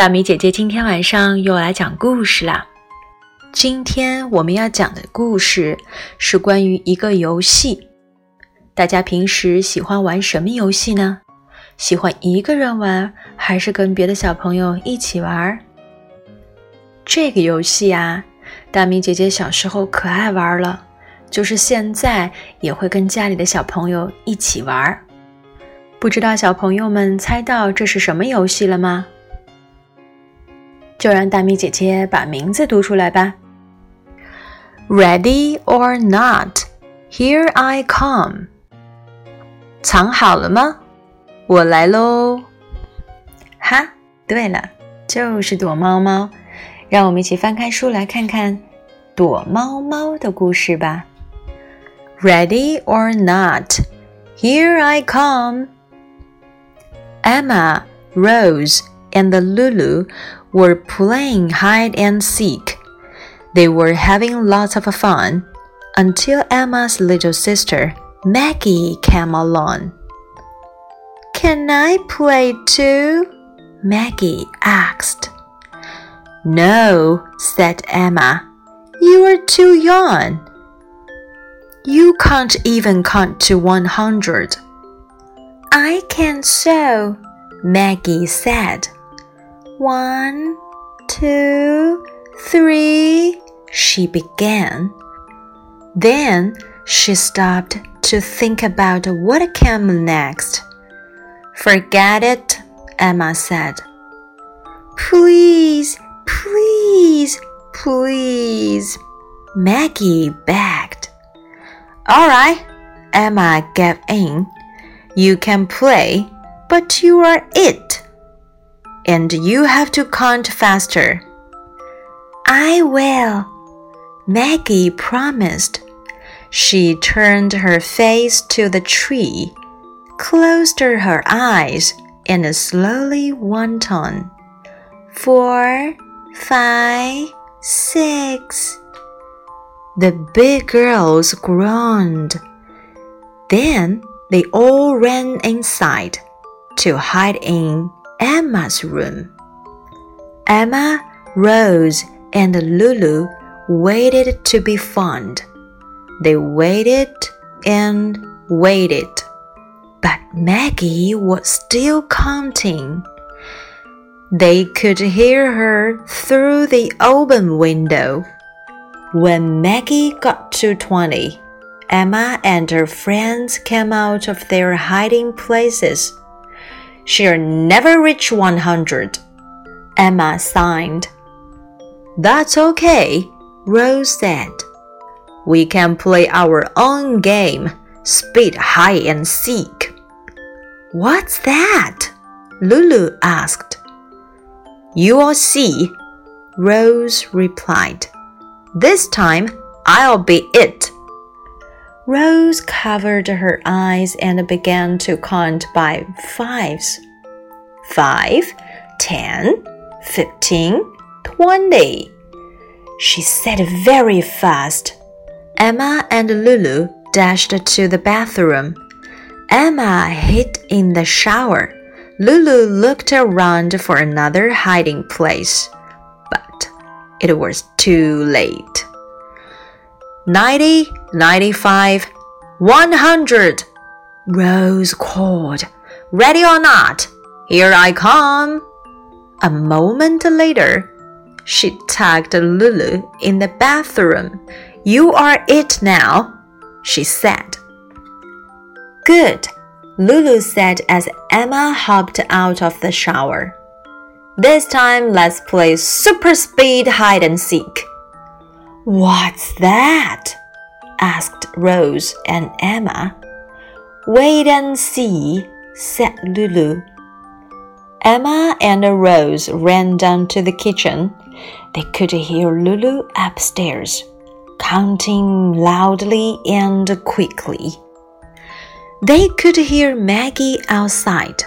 大米姐姐今天晚上又来讲故事啦。今天我们要讲的故事是关于一个游戏。大家平时喜欢玩什么游戏呢？喜欢一个人玩，还是跟别的小朋友一起玩？这个游戏啊，大米姐姐小时候可爱玩了，就是现在也会跟家里的小朋友一起玩。不知道小朋友们猜到这是什么游戏了吗？就让大米姐姐把名字读出来吧。Ready or not, here I come。藏好了吗？我来喽！哈，对了，就是躲猫猫。让我们一起翻开书来看看躲猫猫的故事吧。Ready or not, here I come. Emma, Rose, and Lulu were playing hide and seek. They were having lots of fun until Emma's little sister, Maggie, came along. Can I play too? Maggie asked. No, said Emma. You are too young. You can't even count to 100. I can so, Maggie said. One, two, three, she began. Then she stopped to think about what came next. Forget it, Emma said. Please, please, please, Maggie begged. All right, Emma gave in. You can play, but you are it and you have to count faster. I will, Maggie promised. She turned her face to the tree, closed her eyes, and slowly went on. Four, five, six. The big girls groaned. Then they all ran inside to hide in Emma's room. Emma, Rose, and Lulu waited to be found. They waited and waited, but Maggie was still counting. They could hear her through the open window. When Maggie got to 20, Emma and her friends came out of their hiding places She'll never reach 100. Emma signed. That's okay, Rose said. We can play our own game, speed hide and seek. What's that? Lulu asked. You'll see, Rose replied. This time I'll be it. Rose covered her eyes and began to count by fives. Five, ten, fifteen, twenty. She said very fast. Emma and Lulu dashed to the bathroom. Emma hid in the shower. Lulu looked around for another hiding place, but it was too late. 90, 95, 100. Rose called. Ready or not, here I come. A moment later, she tagged Lulu in the bathroom. You are it now, she said. Good, Lulu said as Emma hopped out of the shower. This time, let's play super speed hide and seek. What's that? Asked Rose and Emma. Wait and see, said Lulu. Emma and Rose ran down to the kitchen. They could hear Lulu upstairs, counting loudly and quickly. They could hear Maggie outside,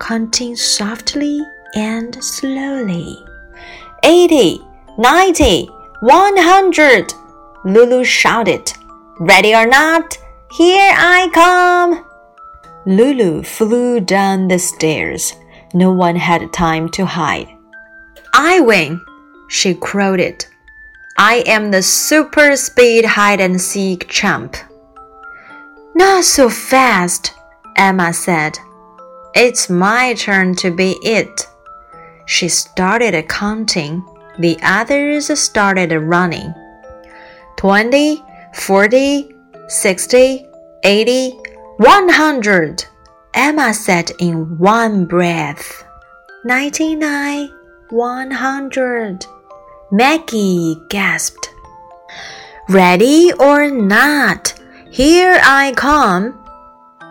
counting softly and slowly. Eighty, ninety, one hundred! Lulu shouted. Ready or not, here I come! Lulu flew down the stairs. No one had time to hide. I win, she crowed. I am the super speed hide and seek champ. Not so fast, Emma said. It's my turn to be it. She started counting. The others started running. Twenty, forty, sixty, eighty, one hundred. Emma said in one breath. Ninety nine, one hundred. Maggie gasped. Ready or not, here I come.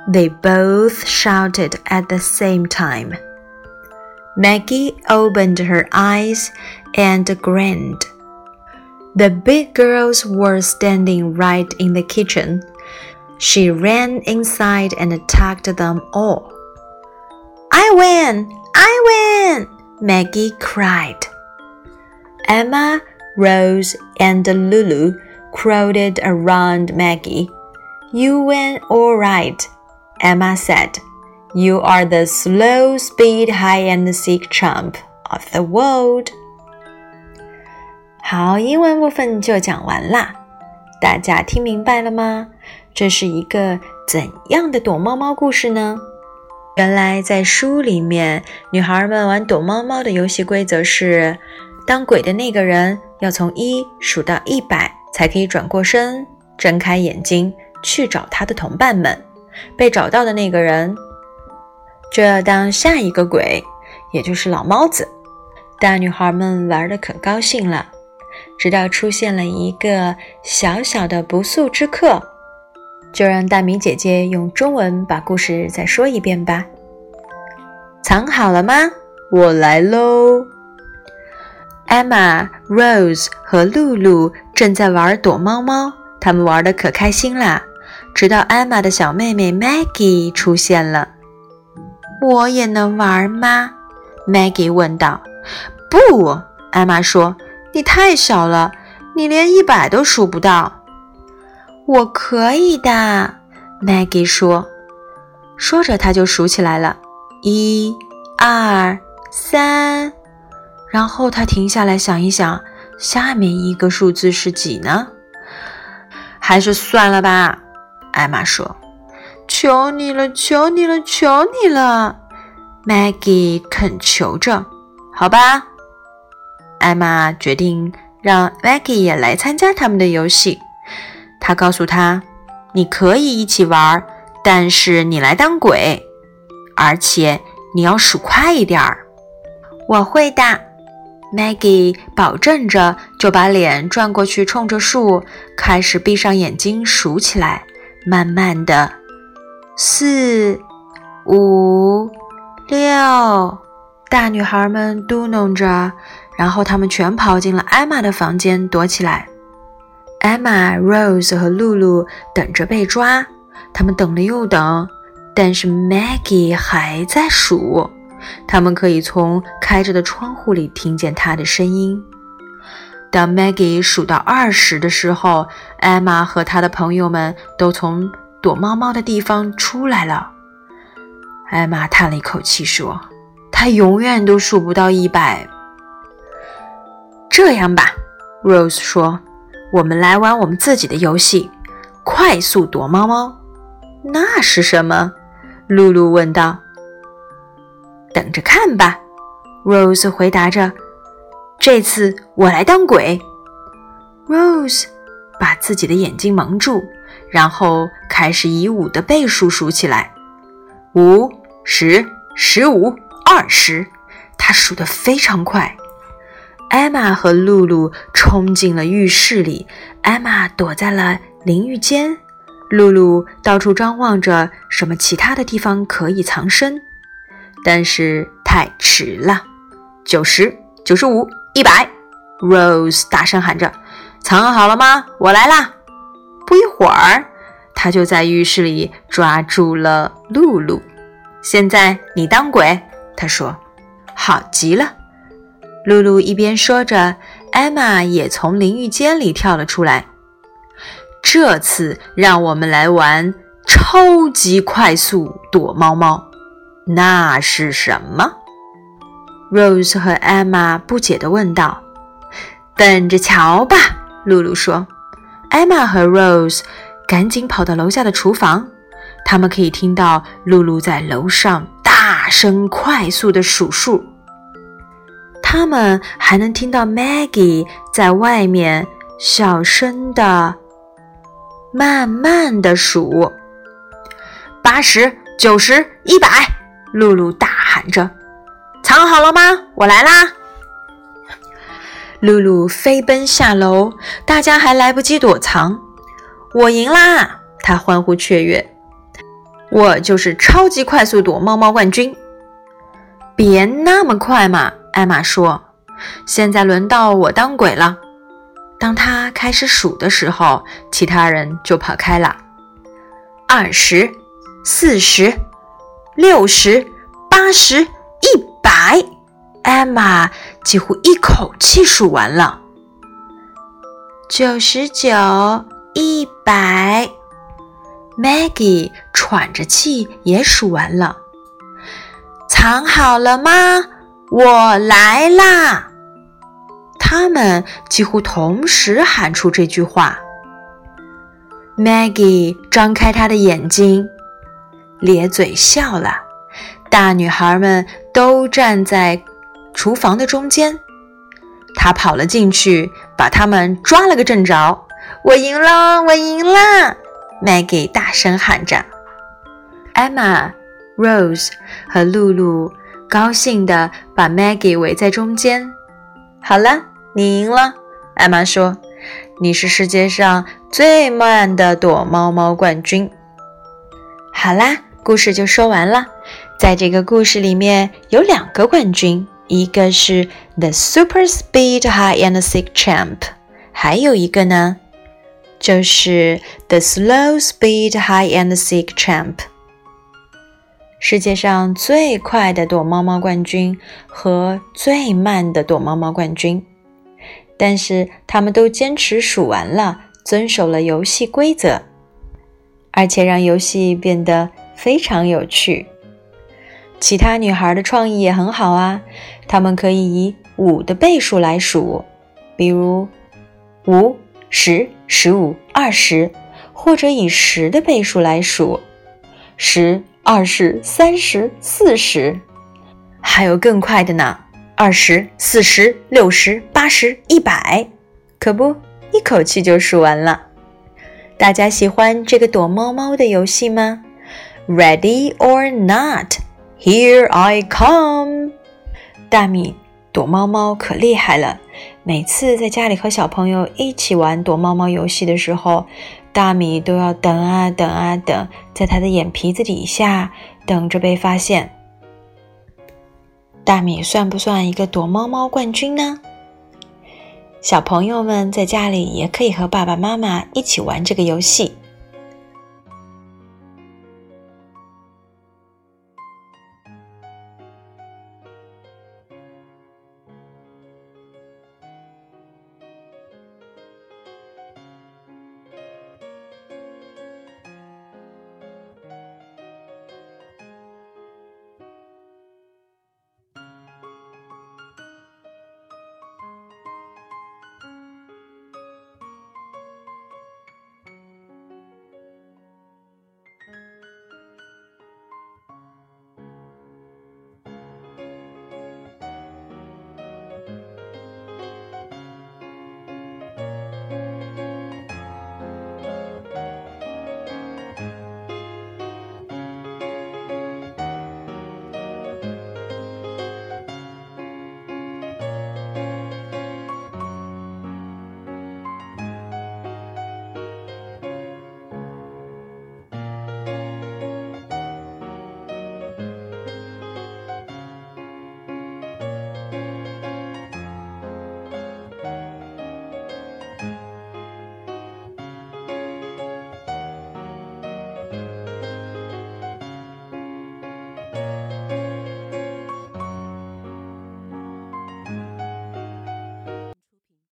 They both shouted at the same time. Maggie opened her eyes and grinned. The big girls were standing right in the kitchen. She ran inside and attacked them all. I win! I win! Maggie cried. Emma, Rose, and Lulu crowded around Maggie. You win all right, Emma said. You are the slow speed high and seek champ of the world. 好，英文部分就讲完啦。大家听明白了吗？这是一个怎样的躲猫猫故事呢？原来在书里面，女孩们玩躲猫猫的游戏规则是：当鬼的那个人要从一数到一百才可以转过身，睁开眼睛去找他的同伴们。被找到的那个人就要当下一个鬼，也就是老猫子。大女孩们玩的可高兴了，直到出现了一个小小的不速之客。就让大米姐姐用中文把故事再说一遍吧。藏好了吗？我来喽。Emma、Rose 和露露正在玩躲猫猫，他们玩的可开心啦。直到 Emma 的小妹妹 Maggie 出现了。我也能玩吗？Maggie 问道。不，艾玛说，你太小了，你连一百都数不到。我可以的，Maggie 说。说着，他就数起来了，一、二、三。然后他停下来想一想，下面一个数字是几呢？还是算了吧。艾玛说：“求你了，求你了，求你了！”Maggie 恳求着。好吧，艾玛决定让 Maggie 也来参加他们的游戏。他告诉他：“你可以一起玩，但是你来当鬼，而且你要数快一点儿。”我会的，Maggie 保证着，就把脸转过去，冲着树，开始闭上眼睛数起来。慢慢的，四、五、六，大女孩们嘟哝着，然后他们全跑进了艾玛的房间躲起来。艾玛、Rose 和露露等着被抓，他们等了又等，但是 Maggie 还在数，他们可以从开着的窗户里听见她的声音。当 Maggie 数到二十的时候，艾玛和她的朋友们都从躲猫猫的地方出来了。艾玛叹了一口气说：“她永远都数不到一百。”这样吧，Rose 说：“我们来玩我们自己的游戏——快速躲猫猫。”那是什么？露露问道。“等着看吧。”Rose 回答着。这次我来当鬼。Rose 把自己的眼睛蒙住，然后开始以五的倍数数起来：五、十、十五、二十。他数得非常快。艾玛和露露冲进了浴室里，艾玛躲在了淋浴间，露露到处张望着什么其他的地方可以藏身，但是太迟了。九十九十五。一百，Rose 大声喊着：“藏好了吗？我来啦！”不一会儿，他就在浴室里抓住了露露。现在你当鬼，他说：“好极了。”露露一边说着，艾玛也从淋浴间里跳了出来。这次让我们来玩超级快速躲猫猫。那是什么？Rose 和 Emma 不解地问道。“等着瞧吧。”露露说。Emma 和 Rose 赶紧跑到楼下的厨房，他们可以听到露露在楼上大声、快速地数数。他们还能听到 Maggie 在外面小声的、慢慢的数：八十九十一百。露露大喊着：“藏好了吗？我来啦！”露露飞奔下楼，大家还来不及躲藏。我赢啦！她欢呼雀跃：“我就是超级快速躲猫猫冠军！”别那么快嘛！艾玛说：“现在轮到我当鬼了。”当他开始数的时候，其他人就跑开了。二十四十、六十、八十、一百，艾玛几乎一口气数完了。九十九、一百，Maggie 喘着气也数完了。藏好了吗？我来啦！他们几乎同时喊出这句话。Maggie 张开她的眼睛，咧嘴笑了。大女孩们都站在厨房的中间。她跑了进去，把他们抓了个正着。我赢了！我赢了！Maggie 大声喊着。Emma、Rose 和露露。高兴地把 Maggie 围在中间。好了，你赢了，艾玛说：“你是世界上最慢的躲猫猫冠军。”好啦，故事就说完了。在这个故事里面有两个冠军，一个是 The Super Speed High and Seek Champ，还有一个呢，就是 The Slow Speed High and Seek Champ。世界上最快的躲猫猫冠军和最慢的躲猫猫冠军，但是他们都坚持数完了，遵守了游戏规则，而且让游戏变得非常有趣。其他女孩的创意也很好啊，她们可以以五的倍数来数，比如五、十、十五、二十，或者以十的倍数来数，十。二十三十四十，还有更快的呢！二十四十六十八十一百，可不，一口气就数完了。大家喜欢这个躲猫猫的游戏吗？Ready or not, here I come！大米躲猫猫可厉害了，每次在家里和小朋友一起玩躲猫猫游戏的时候。大米都要等啊等啊等，在他的眼皮子底下等着被发现。大米算不算一个躲猫猫冠军呢？小朋友们在家里也可以和爸爸妈妈一起玩这个游戏。